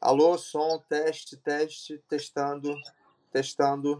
Alô, som, teste, teste, testando, testando.